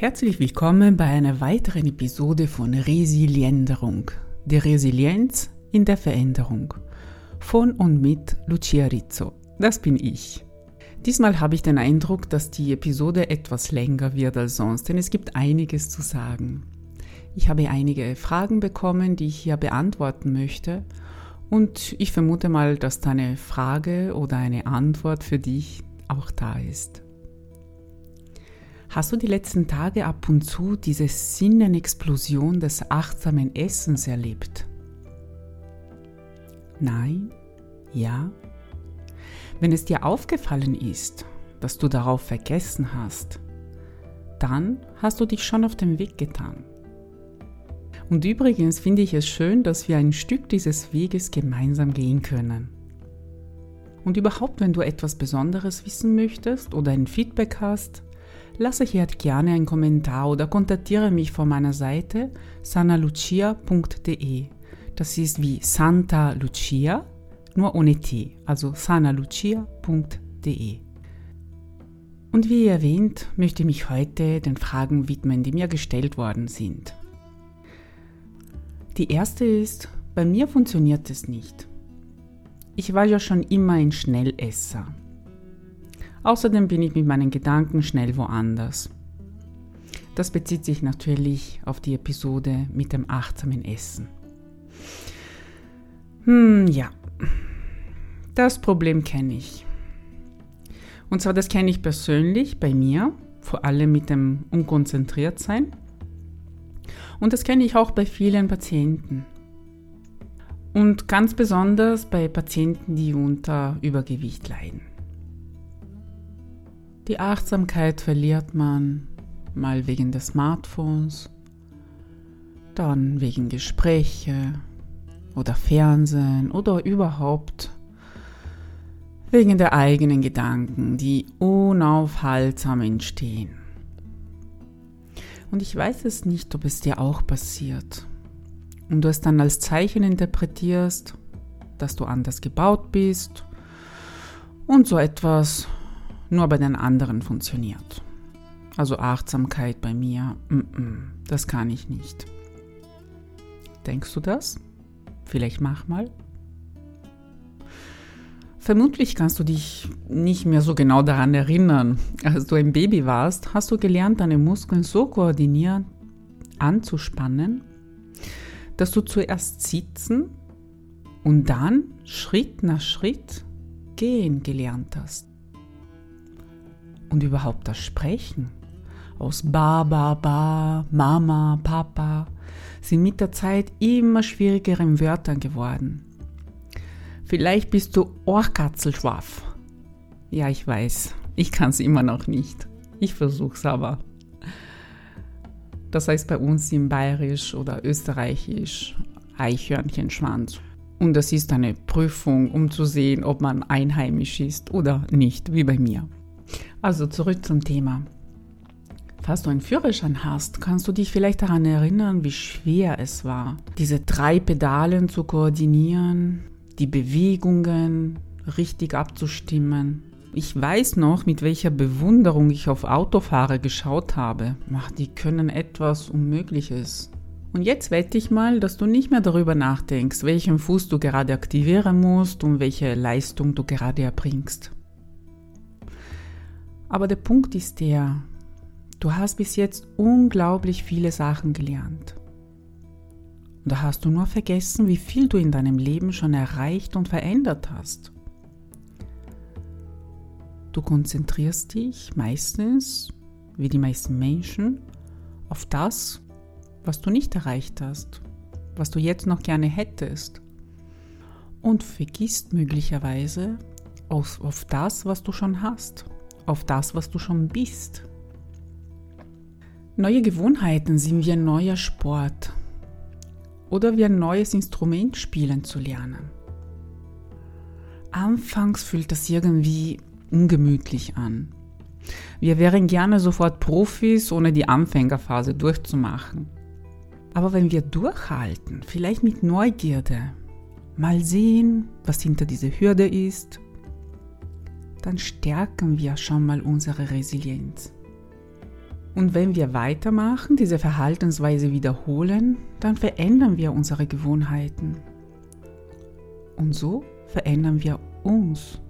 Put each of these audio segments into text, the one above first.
Herzlich willkommen bei einer weiteren Episode von Resilienderung. Die Resilienz in der Veränderung. Von und mit Lucia Rizzo. Das bin ich. Diesmal habe ich den Eindruck, dass die Episode etwas länger wird als sonst, denn es gibt einiges zu sagen. Ich habe einige Fragen bekommen, die ich hier beantworten möchte. Und ich vermute mal, dass deine Frage oder eine Antwort für dich auch da ist. Hast du die letzten Tage ab und zu diese Sinnenexplosion des achtsamen Essens erlebt? Nein? Ja? Wenn es dir aufgefallen ist, dass du darauf vergessen hast, dann hast du dich schon auf den Weg getan. Und übrigens finde ich es schön, dass wir ein Stück dieses Weges gemeinsam gehen können. Und überhaupt, wenn du etwas Besonderes wissen möchtest oder ein Feedback hast, lasse hier gerne einen Kommentar oder kontaktiere mich von meiner Seite sanalucia.de. Das ist wie Santa Lucia, nur ohne T, also sanalucia.de. Und wie erwähnt, möchte ich mich heute den Fragen widmen, die mir gestellt worden sind. Die erste ist, bei mir funktioniert es nicht. Ich war ja schon immer ein Schnellesser. Außerdem bin ich mit meinen Gedanken schnell woanders. Das bezieht sich natürlich auf die Episode mit dem achtsamen Essen. Hm, ja, das Problem kenne ich. Und zwar das kenne ich persönlich bei mir, vor allem mit dem Unkonzentriertsein. Und das kenne ich auch bei vielen Patienten. Und ganz besonders bei Patienten, die unter Übergewicht leiden. Die Achtsamkeit verliert man mal wegen des Smartphones, dann wegen Gespräche oder Fernsehen oder überhaupt wegen der eigenen Gedanken, die unaufhaltsam entstehen. Und ich weiß es nicht, ob es dir auch passiert und du es dann als Zeichen interpretierst, dass du anders gebaut bist und so etwas nur bei den anderen funktioniert. Also Achtsamkeit bei mir, das kann ich nicht. Denkst du das? Vielleicht mach mal. Vermutlich kannst du dich nicht mehr so genau daran erinnern. Als du ein Baby warst, hast du gelernt, deine Muskeln so koordiniert anzuspannen, dass du zuerst sitzen und dann Schritt nach Schritt gehen gelernt hast und überhaupt das Sprechen aus Ba, Ba, Ba, Mama, Papa sind mit der Zeit immer schwierigeren Wörtern geworden. Vielleicht bist du Ohrkatzelschwaff. Ja, ich weiß, ich kann es immer noch nicht. Ich versuch's aber. Das heißt bei uns im Bayerisch oder Österreichisch Eichhörnchenschwanz. Und das ist eine Prüfung, um zu sehen, ob man einheimisch ist oder nicht, wie bei mir. Also zurück zum Thema. Falls du einen Führerschein hast, kannst du dich vielleicht daran erinnern, wie schwer es war, diese drei Pedalen zu koordinieren, die Bewegungen richtig abzustimmen. Ich weiß noch, mit welcher Bewunderung ich auf Autofahrer geschaut habe. Ach, die können etwas Unmögliches. Und jetzt wette ich mal, dass du nicht mehr darüber nachdenkst, welchen Fuß du gerade aktivieren musst und welche Leistung du gerade erbringst. Aber der Punkt ist der, du hast bis jetzt unglaublich viele Sachen gelernt. Und da hast du nur vergessen, wie viel du in deinem Leben schon erreicht und verändert hast. Du konzentrierst dich meistens, wie die meisten Menschen, auf das, was du nicht erreicht hast, was du jetzt noch gerne hättest. Und vergisst möglicherweise auf, auf das, was du schon hast auf das, was du schon bist. Neue Gewohnheiten sind wie ein neuer Sport oder wie ein neues Instrument spielen zu lernen. Anfangs fühlt das irgendwie ungemütlich an. Wir wären gerne sofort Profis, ohne die Anfängerphase durchzumachen. Aber wenn wir durchhalten, vielleicht mit Neugierde, mal sehen, was hinter dieser Hürde ist, dann stärken wir schon mal unsere Resilienz. Und wenn wir weitermachen, diese Verhaltensweise wiederholen, dann verändern wir unsere Gewohnheiten. Und so verändern wir uns.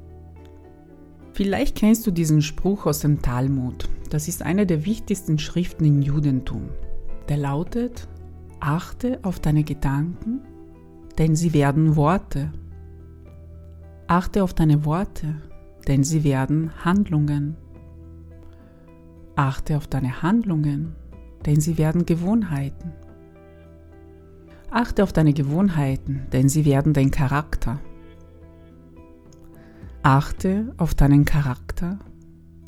Vielleicht kennst du diesen Spruch aus dem Talmud. Das ist eine der wichtigsten Schriften im Judentum. Der lautet, achte auf deine Gedanken, denn sie werden Worte. Achte auf deine Worte, denn sie werden Handlungen. Achte auf deine Handlungen, denn sie werden Gewohnheiten. Achte auf deine Gewohnheiten, denn sie werden dein Charakter. Achte auf deinen Charakter,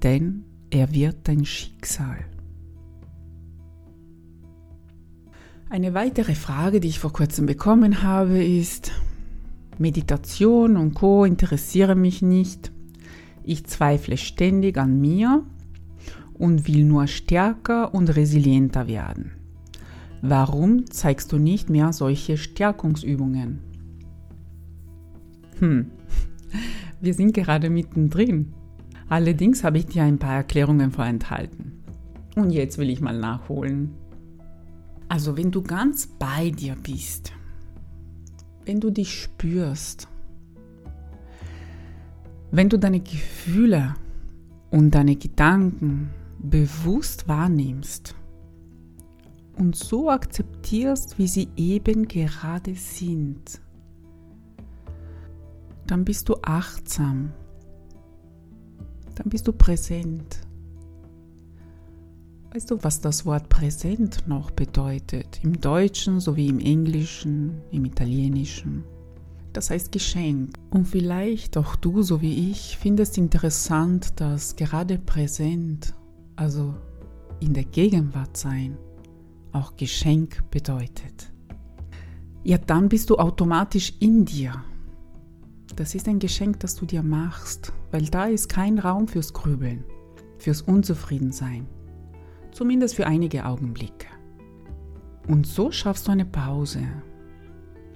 denn er wird dein Schicksal. Eine weitere Frage, die ich vor kurzem bekommen habe, ist, Meditation und Co interessieren mich nicht. Ich zweifle ständig an mir und will nur stärker und resilienter werden. Warum zeigst du nicht mehr solche Stärkungsübungen? Hm, wir sind gerade mittendrin. Allerdings habe ich dir ein paar Erklärungen vorenthalten. Und jetzt will ich mal nachholen. Also wenn du ganz bei dir bist, wenn du dich spürst, wenn du deine Gefühle und deine Gedanken bewusst wahrnimmst und so akzeptierst, wie sie eben gerade sind, dann bist du achtsam, dann bist du präsent. Weißt du, was das Wort präsent noch bedeutet? Im Deutschen sowie im Englischen, im Italienischen. Das heißt Geschenk. Und vielleicht auch du, so wie ich, findest interessant, dass gerade präsent, also in der Gegenwart sein, auch Geschenk bedeutet. Ja, dann bist du automatisch in dir. Das ist ein Geschenk, das du dir machst, weil da ist kein Raum fürs Grübeln, fürs Unzufriedensein zumindest für einige Augenblicke. Und so schaffst du eine Pause.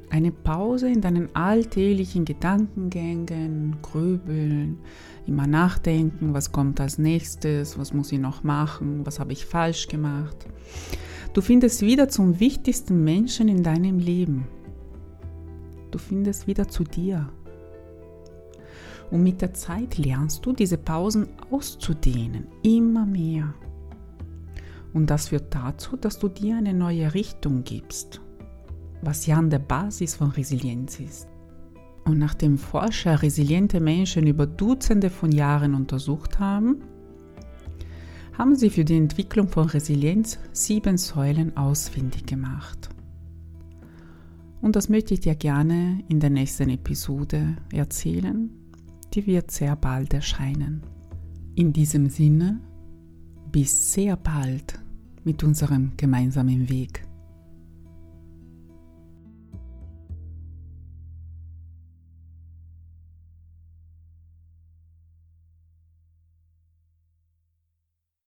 Eine Pause in deinen alltäglichen Gedankengängen, Grübeln, immer nachdenken, was kommt als nächstes, was muss ich noch machen, was habe ich falsch gemacht. Du findest wieder zum wichtigsten Menschen in deinem Leben. Du findest wieder zu dir. Und mit der Zeit lernst du, diese Pausen auszudehnen, immer mehr. Und das führt dazu, dass du dir eine neue Richtung gibst, was ja an der Basis von Resilienz ist. Und nachdem Forscher resiliente Menschen über Dutzende von Jahren untersucht haben, haben sie für die Entwicklung von Resilienz sieben Säulen ausfindig gemacht. Und das möchte ich dir gerne in der nächsten Episode erzählen. Die wird sehr bald erscheinen. In diesem Sinne, bis sehr bald mit unserem gemeinsamen Weg.